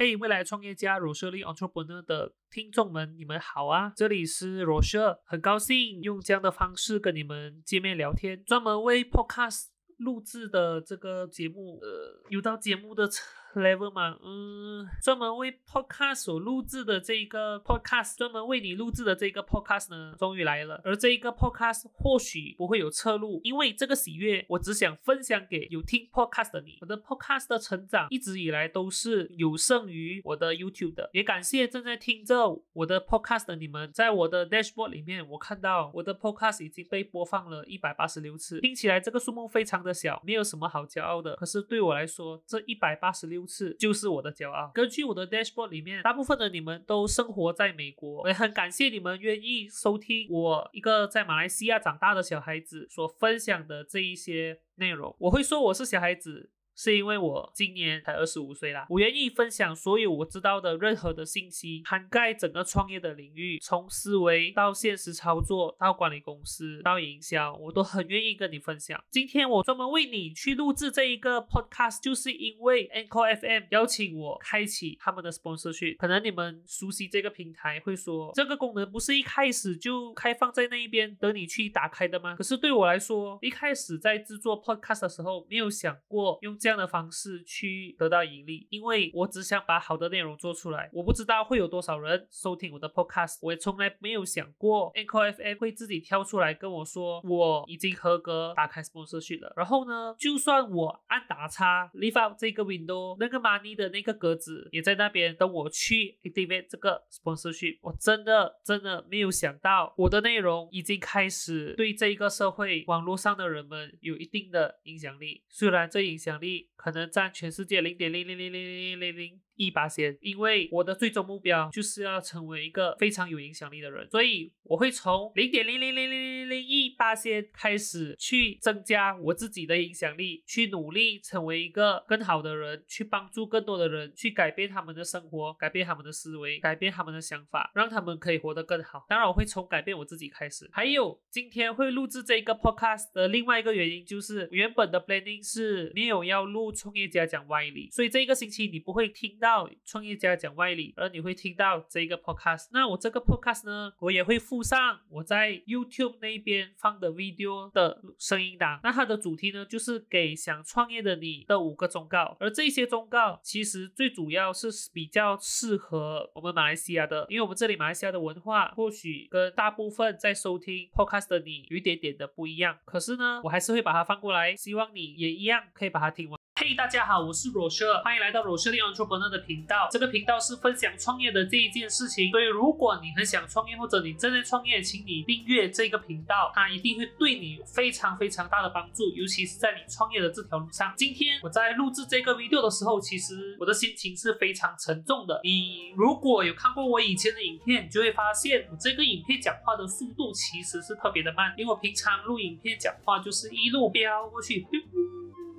嘿，未来创业家 Rochelle Entrepreneur 的听众们，你们好啊！这里是 r o s h e l 很高兴用这样的方式跟你们见面聊天，专门为 Podcast 录制的这个节目，呃，有到节目的。Level 嘛，嗯，专门为 podcast 所录制的这一个 podcast，专门为你录制的这一个 podcast 呢，终于来了。而这一个 podcast 或许不会有侧录，因为这个喜悦，我只想分享给有听 podcast 的你。我的 podcast 的成长一直以来都是有胜于我的 YouTube 的，也感谢正在听着我的 podcast 的你们。在我的 dashboard 里面，我看到我的 podcast 已经被播放了一百八十六次，听起来这个数目非常的小，没有什么好骄傲的。可是对我来说，这一百八十六。次就是我的骄傲。根据我的 dashboard 里面，大部分的你们都生活在美国，我也很感谢你们愿意收听我一个在马来西亚长大的小孩子所分享的这一些内容。我会说我是小孩子。是因为我今年才二十五岁啦，我愿意分享所有我知道的任何的信息，涵盖整个创业的领域，从思维到现实操作，到管理公司，到营销，我都很愿意跟你分享。今天我专门为你去录制这一个 podcast，就是因为 Anchor FM 邀请我开启他们的 sponsorship。可能你们熟悉这个平台，会说这个功能不是一开始就开放在那一边等你去打开的吗？可是对我来说，一开始在制作 podcast 的时候，没有想过用这。这样的方式去得到盈利，因为我只想把好的内容做出来。我不知道会有多少人收听我的 podcast，我也从来没有想过 a n c o f m 会自己跳出来跟我说我已经合格打开 sponsorship 了。然后呢，就算我按打叉 leave out 这个 window，那个 money 的那个格子也在那边等我去 activate 这个 sponsorship。我真的真的没有想到我的内容已经开始对这一个社会网络上的人们有一定的影响力，虽然这影响力。可能占全世界零点零零零零零零零零。一八先，因为我的最终目标就是要成为一个非常有影响力的人，所以我会从零点零零零零零零一八先开始去增加我自己的影响力，去努力成为一个更好的人，去帮助更多的人，去改变他们的生活，改变他们的思维，改变他们的想法，让他们可以活得更好。当然，我会从改变我自己开始。还有，今天会录制这个 podcast 的另外一个原因就是，原本的 planning 是没有要录创业家讲歪理，所以这一个星期你不会听到。创业家讲外理，而你会听到这个 podcast。那我这个 podcast 呢，我也会附上我在 YouTube 那边放的 video 的声音档。那它的主题呢，就是给想创业的你的五个忠告。而这些忠告其实最主要是比较适合我们马来西亚的，因为我们这里马来西亚的文化或许跟大部分在收听 podcast 的你有一点点的不一样。可是呢，我还是会把它放过来，希望你也一样可以把它听完。嘿，大家好，我是 Rochelle，欢迎来到 Rochelle Entrepreneur 的频道。这个频道是分享创业的这一件事情，所以如果你很想创业，或者你正在创业，请你订阅这个频道，它一定会对你有非常非常大的帮助，尤其是在你创业的这条路上。今天我在录制这个 video 的时候，其实我的心情是非常沉重的。你如果有看过我以前的影片，你就会发现我这个影片讲话的速度其实是特别的慢，因为我平常录影片讲话就是一路飙过去。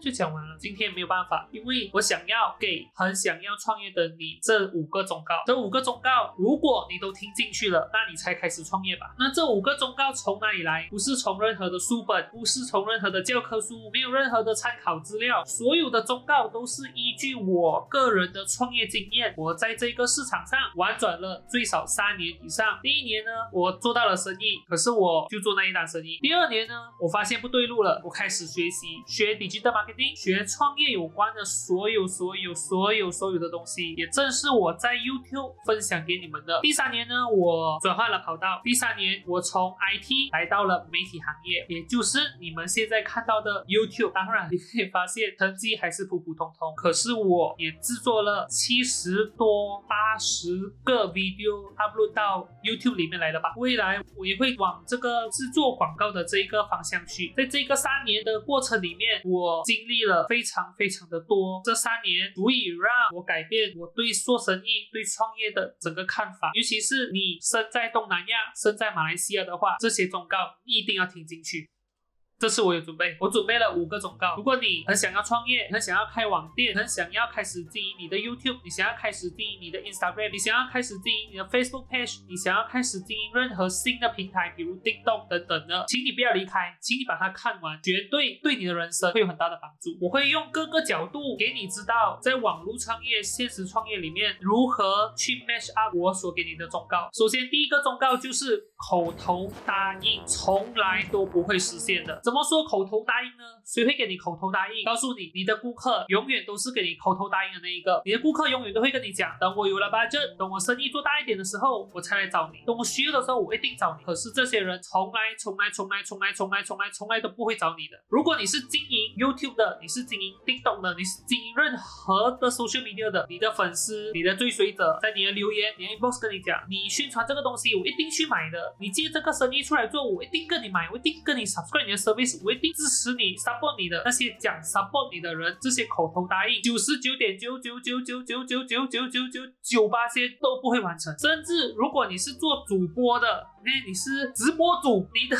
就讲完了，今天没有办法，因为我想要给很想要创业的你这五个忠告。这五个忠告，如果你都听进去了，那你才开始创业吧。那这五个忠告从哪里来？不是从任何的书本，不是从任何的教科书，没有任何的参考资料。所有的忠告都是依据我个人的创业经验。我在这个市场上玩转了最少三年以上。第一年呢，我做到了生意，可是我就做那一单生意。第二年呢，我发现不对路了，我开始学习学 digital marketing。学创业有关的所有、所有、所有、所有的东西，也正是我在 YouTube 分享给你们的。第三年呢，我转换了跑道。第三年，我从 IT 来到了媒体行业，也就是你们现在看到的 YouTube。当然，你可以发现成绩还是普普通通，可是我也制作了七十多、八十个 video upload 到 YouTube 里面来了吧。未来我也会往这个制作广告的这一个方向去。在这个三年的过程里面，我经历了非常非常的多，这三年足以让我改变我对做生意、对创业的整个看法。尤其是你身在东南亚、身在马来西亚的话，这些忠告一定要听进去。这次我有准备，我准备了五个忠告。如果你很想要创业，很想要开网店，很想要开始经营你的 YouTube，你想要开始经营你的 Instagram，你想要开始经营你的 Facebook page，你想要开始经营任何新的平台，比如叮咚等等的，请你不要离开，请你把它看完，绝对对你的人生会有很大的帮助。我会用各个角度给你知道，在网络创业、现实创业里面如何去 match up 我所给你的忠告。首先，第一个忠告就是口头答应从来都不会实现的。怎么说口头答应呢？谁会给你口头答应？告诉你，你的顾客永远都是给你口头答应的那一个。你的顾客永远都会跟你讲，等我有了 budget，等我生意做大一点的时候，我才来找你。等我需要的时候，我一定找你。可是这些人从来、从来、从来、从来、从来、从来、从来都不会找你的。如果你是经营 YouTube 的，你是经营叮咚的，你是经营任何的 social media 的，你的粉丝、你的追随者在你的留言、你的 inbox 跟你讲，你宣传这个东西，我一定去买的。你接这个生意出来做，我一定跟你买，我一定跟你 subscribe 你的 service，我一定支持你 support 你的那些讲 support 你的人，这些口头答应九十九点九九九九九九九九九九九八些都不会完成。甚至如果你是做主播的，那你是直播主，你的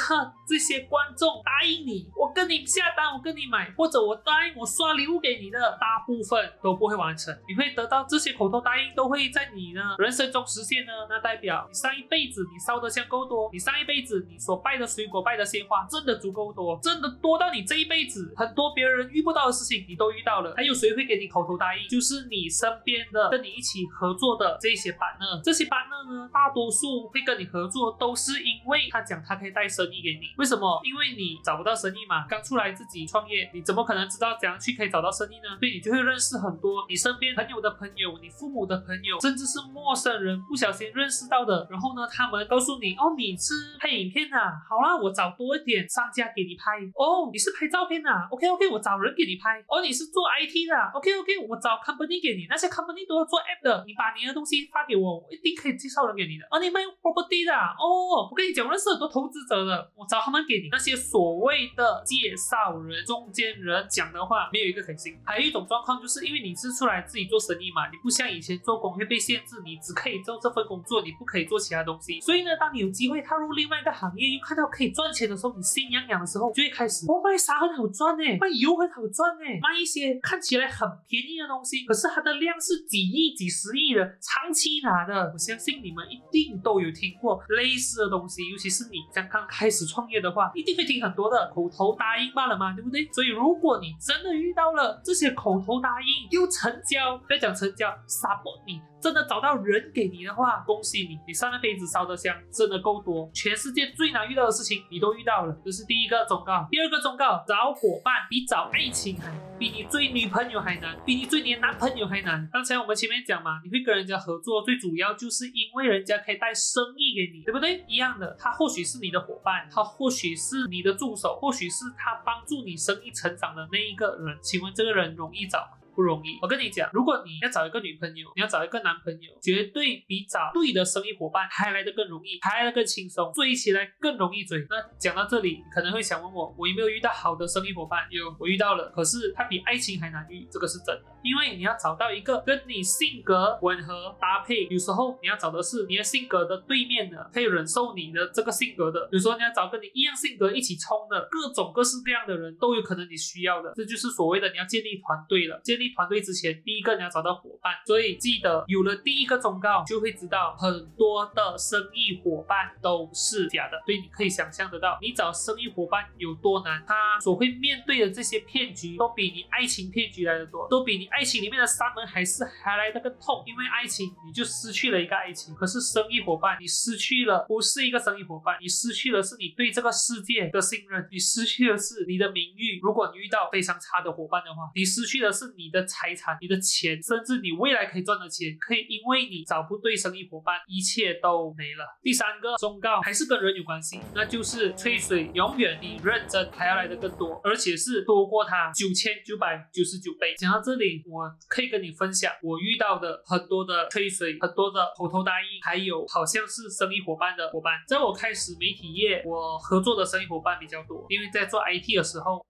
这些观众答应你，我跟你下单，我跟你买，或者我答应我刷礼物给你的，大部分都不会完成。你会得到这些口头答应，都会在你呢人生中实现呢？那代表你上一辈子你烧的香够多，你上一辈子你所拜的水果、拜的鲜花真的足够多，真的多到你这一辈子很多别人遇不到的事情你都遇到了。还有谁会给你口头答应？就是你身边的跟你一起合作的这些班呢？这些班呢呢，大多数会跟你合作都是因为他讲他可以带生意给你。为什么？因为你找不到生意嘛，刚出来自己创业，你怎么可能知道怎样去可以找到生意呢？所以你就会认识很多你身边朋友的朋友，你父母的朋友，甚至是陌生人不小心认识到的。然后呢，他们告诉你哦，你是拍影片啊，好啦，我找多一点商家给你拍。哦，你是拍照片啊，OK OK，我找人给你拍。哦，你是做 IT 的，OK OK，我找 company 给你，那些 company 都要做 app 的，你把你的东西发给我，我一定可以介绍人给你的。哦，你卖 property 的，哦，我跟你讲，我认识很多投资者的，我找他们给你。那些所谓的介绍人、中间人讲的话，没有一个可信。还有一种状况，就是因为你是出来自己做生意嘛，你不像以前做工会被限制，你只可以做这份工作，你不可以做其他东西。所以呢，当你有机会踏入另外一个行业，又看到可以赚钱的时候，你心痒痒的时候，就会开始，哦，卖啥很好赚呢？卖油很好赚呢？卖一些看起来很便宜的东西，可是它的量是几亿、几十亿的，长期拿的。我相信你们一定都有听过类似的东西，尤其是你刚刚开始创业的话，一定会听很多的口头答应罢了嘛，对不对？所以如果你真的遇到了这些口头答应又成交，不要讲成交杀不你。真的找到人给你的话，恭喜你，你上辈子烧的香真的够多。全世界最难遇到的事情你都遇到了，这是第一个忠告。第二个忠告，找伙伴比找爱情还难，比你追女朋友还难，比你追你的男朋友还难。刚才我们前面讲嘛，你会跟人家合作，最主要就是因为人家可以带生意给你，对不对？一样的，他或许是你的伙伴，他或许是你的助手，或许是他帮助你生意成长的那一个人。请问这个人容易找吗？不容易，我跟你讲，如果你要找一个女朋友，你要找一个男朋友，绝对比找对的生意伙伴还来得更容易，还来的更轻松，追起来更容易追。那讲到这里，你可能会想问我，我有没有遇到好的生意伙伴？有，我遇到了，可是它比爱情还难遇，这个是真的。因为你要找到一个跟你性格吻合搭配，有时候你要找的是你的性格的对面的，可以忍受你的这个性格的。有时候你要找跟你一样性格一起冲的，各种各式各样的人都有可能你需要的。这就是所谓的你要建立团队了。建立团队之前，第一个你要找到伙伴。所以记得有了第一个忠告，就会知道很多的生意伙伴都是假的。所以你可以想象得到，你找生意伙伴有多难，他所会面对的这些骗局，都比你爱情骗局来的多，都比你。爱情里面的三门还是还来得更痛，因为爱情你就失去了一个爱情，可是生意伙伴你失去了不是一个生意伙伴，你失去的是你对这个世界的信任，你失去的是你的名誉。如果你遇到非常差的伙伴的话，你失去的是你的财产、你的钱，甚至你未来可以赚的钱，可以因为你找不对生意伙伴，一切都没了。第三个忠告还是跟人有关系，那就是吹水永远比认真还要来的更多，而且是多过他九千九百九十九倍。讲到这里。我可以跟你分享我遇到的很多的吹水，很多的口头答应，还有好像是生意伙伴的伙伴。在我开始媒体业，我合作的生意伙伴比较多，因为在做 IT 的时候，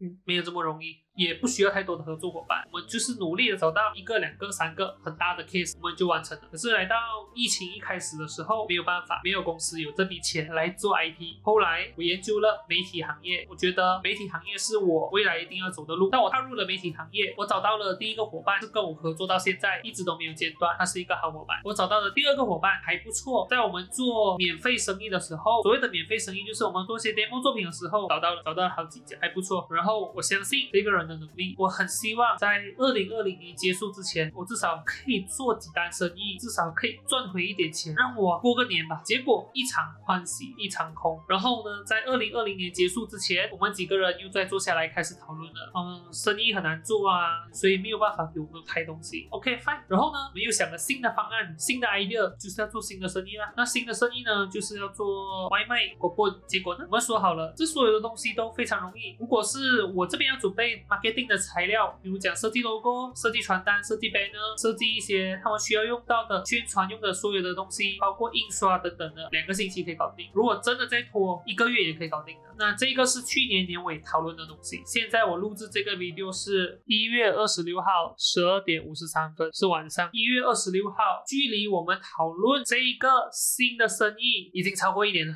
嗯，没有这么容易。也不需要太多的合作伙伴，我们就是努力的找到一个、两个、三个很大的 case，我们就完成了。可是来到疫情一开始的时候，没有办法，没有公司有这笔钱来做 IT。后来我研究了媒体行业，我觉得媒体行业是我未来一定要走的路。当我踏入了媒体行业，我找到了第一个伙伴，是跟我合作到现在，一直都没有间断，他是一个好伙伴。我找到的第二个伙伴还不错，在我们做免费生意的时候，所谓的免费生意就是我们做些 demo 作品的时候，找到了找到了好几家，还不错。然后我相信这个人的能力，我很希望在二零二零年结束之前，我至少可以做几单生意，至少可以赚回一点钱，让我过个年吧。结果一场欢喜一场空。然后呢，在二零二零年结束之前，我们几个人又再坐下来开始讨论了。嗯，生意很难做啊，所以没有办法给我们拍东西。OK fine。然后呢，我们又想了新的方案，新的 idea，就是要做新的生意啦。那新的生意呢，就是要做外卖。果不，结果呢，我们说好了，这所有的东西都非常容易。如果是我这边要准备 marketing 的材料，比如讲设计 logo、设计传单、设计 banner、设计一些他们需要用到的宣传用的所有的东西，包括印刷等等的，两个星期可以搞定。如果真的再拖一个月也可以搞定的。那这个是去年年尾讨论的东西。现在我录制这个 video 是一月二十六号十二点五十三分，是晚上。一月二十六号，距离我们讨论这一个新的生意已经超过一年了。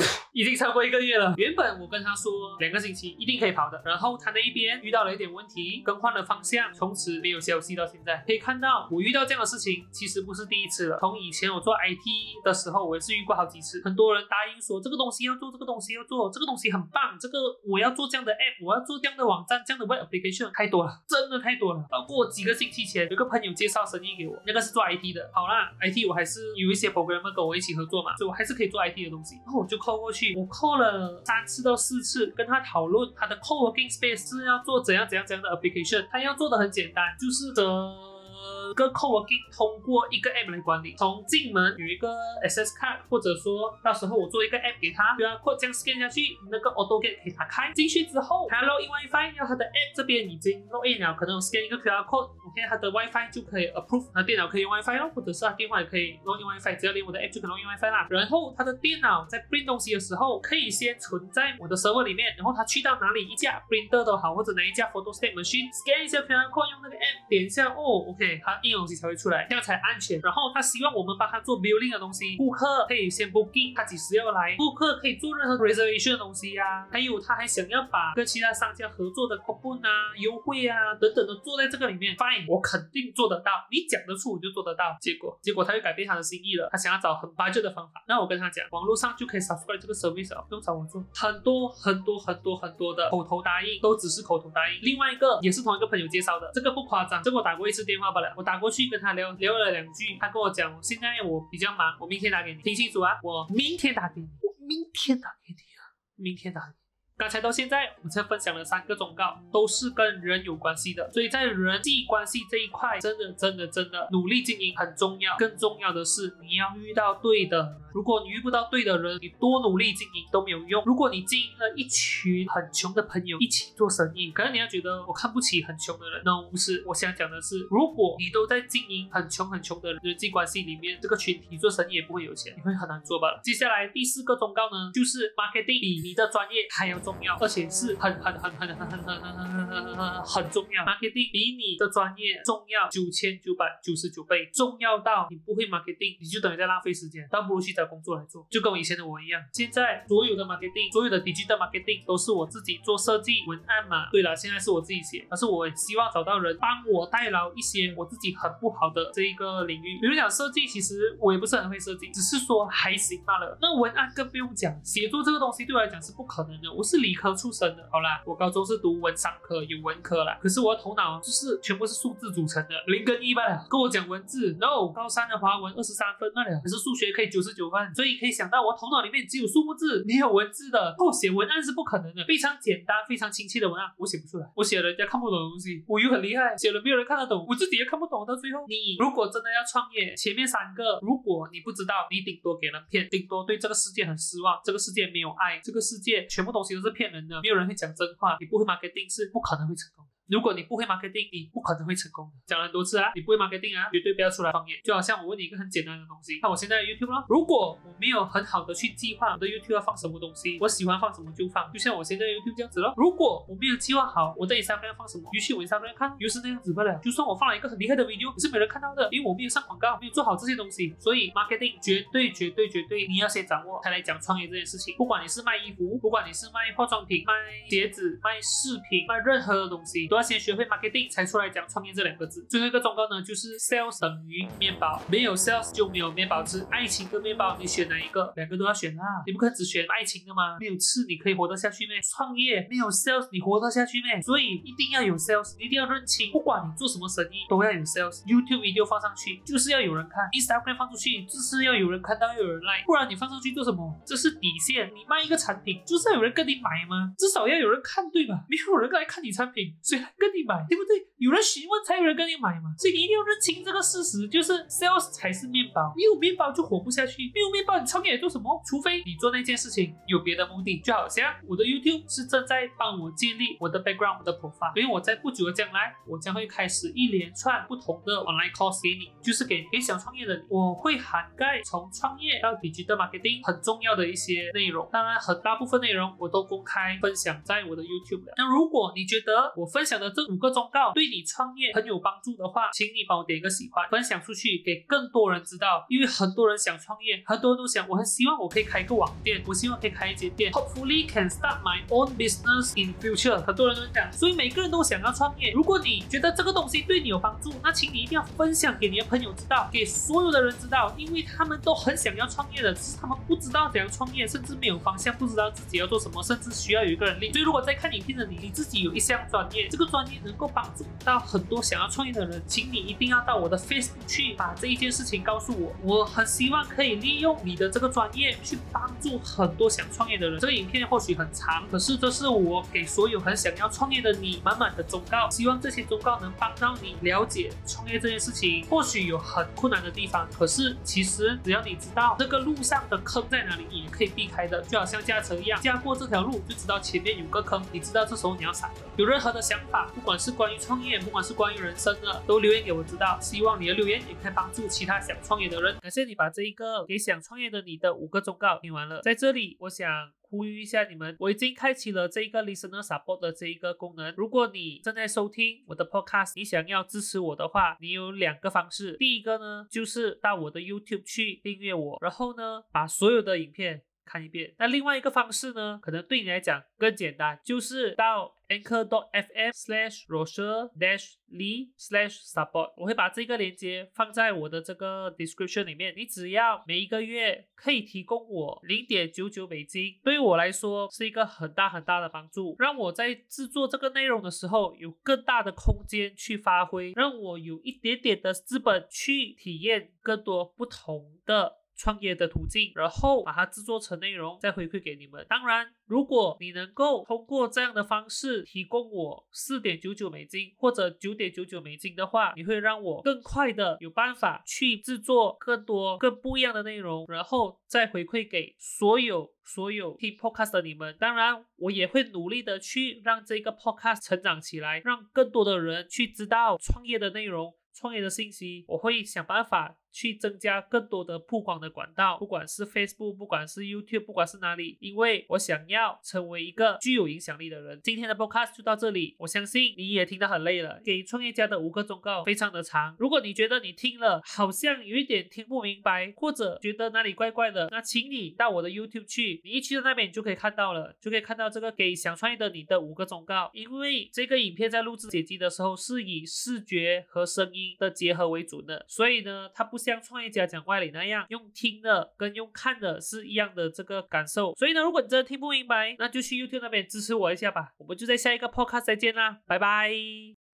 已经超过一个月了。原本我跟他说两个星期一定可以跑的，然后他那一边遇到了一点问题，更换了方向，从此没有消息到现在。可以看到我遇到这样的事情其实不是第一次了。从以前我做 IT 的时候，我也是遇过好几次。很多人答应说这个东西要做，这个东西要做，这个东西很棒，这个我要做这样的 app，我要做这样的网站，这样的 web application 太多了，真的太多了。包括几个星期前有个朋友介绍生意给我，那个是做 IT 的。好啦，IT 我还是有一些 programmer 跟我一起合作嘛，所以我还是可以做 IT 的东西。然后我就扣过去。我扣了三次到四次，跟他讨论他的 co-working space 是要做怎样怎样怎样的 application。他要做的很简单，就是的。呃个 co-working 通过一个 app 来管理，从进门有一个 access card，或者说到时候我做一个 app 给他，比如说这样 scan 下去，那个 auto gate 可以打开。进去之后，他 login WiFi，要他的 app 这边已经 login 了，可能 scan 一个 QR code，OK，他的 WiFi 就可以 approve，他电脑可以用 WiFi 咯，或者是他电话也可以 login WiFi，只要连我的 app 就可以 login WiFi 啦。然后他的电脑在 print 东西的时候，可以先存在我的 server 里面，然后他去到哪里一架 printer 都好，或者哪一架 photo s t a t machine，scan 一下 QR code，用那个 app 点一下，哦，OK，他印东西才会出来。这样才安全。然后他希望我们帮他做 building 的东西，顾客可以先 booking，他几时要来，顾客可以做任何 reservation 的东西呀。还有他还想要把跟其他商家合作的 coupon 啊、优惠啊等等的做在这个里面。Fine，我肯定做得到，你讲得出我就做得到。结果结果他又改变他的心意了，他想要找很花阵的方法。那我跟他讲，网络上就可以 subscribe 这个 service，啊不用找我做。很多很多很多很多的口头答应都只是口头答应。另外一个也是同一个朋友介绍的，这个不夸张，这个我打过一次电话吧我打过去跟他聊。聊了两句，他跟我讲，现在我比较忙，我明天打给你，听清楚啊，我明天打给你，我明天打给你啊，明天打。刚才到现在，我们才分享了三个忠告，都是跟人有关系的。所以在人际关系这一块，真的真的真的努力经营很重要。更重要的是，你要遇到对的。如果你遇不到对的人，你多努力经营都没有用。如果你经营了一群很穷的朋友一起做生意，可能你要觉得我看不起很穷的人。那不是，我想讲的是，如果你都在经营很穷很穷的人际关系里面，这个群体做生意也不会有钱，你会很难做吧。接下来第四个忠告呢，就是 marketing 比你的专业还要重。重要，而且是很很很很很很很很很很很很重要。marketing 比你的专业重要九千九百九十九倍，重要到你不会 marketing，你就等于在浪费时间，倒不如去找工作来做。就跟我以前的我一样，现在所有的 marketing，所有的 digital marketing 都是我自己做设计文案嘛。对了，现在是我自己写，但是我希望找到人帮我代劳一些我自己很不好的这一个领域。比如讲设计，其实我也不是很会设计，只是说还行罢了。那文案更不用讲，写作这个东西对我来讲是不可能的，我是。理科出身的，好啦，我高中是读文商科，有文科啦。可是我的头脑就是全部是数字组成的，零跟一罢了。跟我讲文字，然后高三的华文二十三分罢了，可是数学可以九十九分，所以可以想到我头脑里面只有数目字，没有文字的。哦，写文案是不可能的，非常简单、非常亲切的文案，我写不出来。我写了人家看不懂的东西，我又很厉害，写了没有人看得懂，我自己也看不懂。到最后，你如果真的要创业，前面三个，如果你不知道，你顶多给人骗，顶多对这个世界很失望，这个世界没有爱，这个世界全部东西是。骗人的，没有人会讲真话，你不会 marketing 是不可能会成功的。如果你不会 marketing，你不可能会成功的。讲了很多次啊，你不会 marketing 啊，绝对不要出来创业。就好像我问你一个很简单的东西，看我现在 YouTube 咯，如果我没有很好的去计划我的 YouTube 要放什么东西，我喜欢放什么就放，就像我现在 YouTube 这样子咯。如果我没有计划好我的 Instagram 要放什么，于是我 Instagram 看又是那样子罢了。就算我放了一个很厉害的 video，可是没人看到的，因为我没有上广告，没有做好这些东西。所以 marketing 绝对绝对绝对你要先掌握，才来讲创业这件事情。不管你是卖衣服，不管你是卖化妆品、卖鞋子、卖饰品、卖任何的东西，都要先学会 marketing 才出来讲创业这两个字。最后一个忠告呢，就是 sales 等于面包，没有 sales 就没有面包吃。爱情跟面包，你选哪一个？两个都要选啊！你不可能只选爱情的吗？没有吃你可以活得下去咩？创业没有 sales 你活得下去咩？所以一定要有 sales，一定要认清，不管你做什么生意都要有 sales。YouTube video 放上去就是要有人看，Instagram 放出去就是要有人看到，要有人 like，不然你放上去做什么？这是底线。你卖一个产品就是要有人跟你买吗？至少要有人看对吧？没有人来看你产品，谁来跟你买？对不对？有人询问才有人跟你买嘛。所以你一定要认清这个事实，就是 sales 才是面包，没有面包就活不下去，没有面包你创业做什么？除非你做那件事情有别的目的，就好像我的 YouTube 是正在帮我建立我的 background，我的 profile，因为我在不久的将来，我将会开始一连串不同的 online course 给你，就是给给想创业的你，我会涵盖从创业到 digital marketing 很重要的一些内容，当然很大部分内容我都公开分享在我的 YouTube 了。那如果你觉得我分享的这五个忠告对你创业很有帮助的话，请你帮我点一个喜欢，分享出去给更多人知道，因为很多人想创业，很多人都想，我很希望我可以开一个网店，我希望可以开一间店，hopefully can start my own business in future。很多人都讲，所以每个人都想要创业。如果你觉得这个东西对你有帮助，那请你一定要分享给你的朋友知道，给所有的人知道，因为他们都很想要创业的，只是他们不知道怎样创业，甚至没有方向，不知道自己要做什么，甚至需要有一个人力。所以如果在看影片的你，你自己有一项专业，这个专业能够帮助到很多想要创业的人，请你一定要到我的 Facebook 去把这一件事情告诉我。我很希望可以利用你的这个专业去帮助很多想创业的人。这个影片或许很长，可是这是我给所有很想要创业的你满满的忠告。希望这些忠告能帮到你了解创业这件事情。或许有很困难的地方，可是其实只要你知道这个路上的坑在哪里，你也可以避开的。就好像驾车一样，驾过这条路就知道前面有个坑，你知道这时候你要闪了。有任何的想法，不管是关于创业，不管是关于人生的，都留言给我知道。希望你的留言也可以帮助其他想创业的人。感谢你把这一个给想创业的你的五个忠告听完了。在这里，我想。呼吁一下你们，我已经开启了这一个 listener support 的这一个功能。如果你正在收听我的 podcast，你想要支持我的话，你有两个方式。第一个呢，就是到我的 YouTube 去订阅我，然后呢，把所有的影片看一遍。那另外一个方式呢，可能对你来讲更简单，就是到 anchor.fm slash rocher dash lee slash support，我会把这个链接放在我的这个 description 里面。你只要每一个月可以提供我零点九九美金，对于我来说是一个很大很大的帮助，让我在制作这个内容的时候有更大的空间去发挥，让我有一点点的资本去体验更多不同的。创业的途径，然后把它制作成内容，再回馈给你们。当然，如果你能够通过这样的方式提供我四点九九美金或者九点九九美金的话，你会让我更快的有办法去制作更多更不一样的内容，然后再回馈给所有所有听 podcast 的你们。当然，我也会努力的去让这个 podcast 成长起来，让更多的人去知道创业的内容、创业的信息。我会想办法。去增加更多的曝光的管道，不管是 Facebook，不管是 YouTube，不管是哪里，因为我想要成为一个具有影响力的人。今天的 Podcast 就到这里，我相信你也听得很累了。给创业家的五个忠告非常的长，如果你觉得你听了好像有一点听不明白，或者觉得哪里怪怪的，那请你到我的 YouTube 去，你一去到那边你就可以看到了，就可以看到这个给想创业的你的五个忠告。因为这个影片在录制剪辑的时候是以视觉和声音的结合为主的，所以呢，它不。像创业家讲外理那样，用听的跟用看的是一样的这个感受。所以呢，如果你真的听不明白，那就去 YouTube 那边支持我一下吧。我们就在下一个 Podcast 再见啦，拜拜。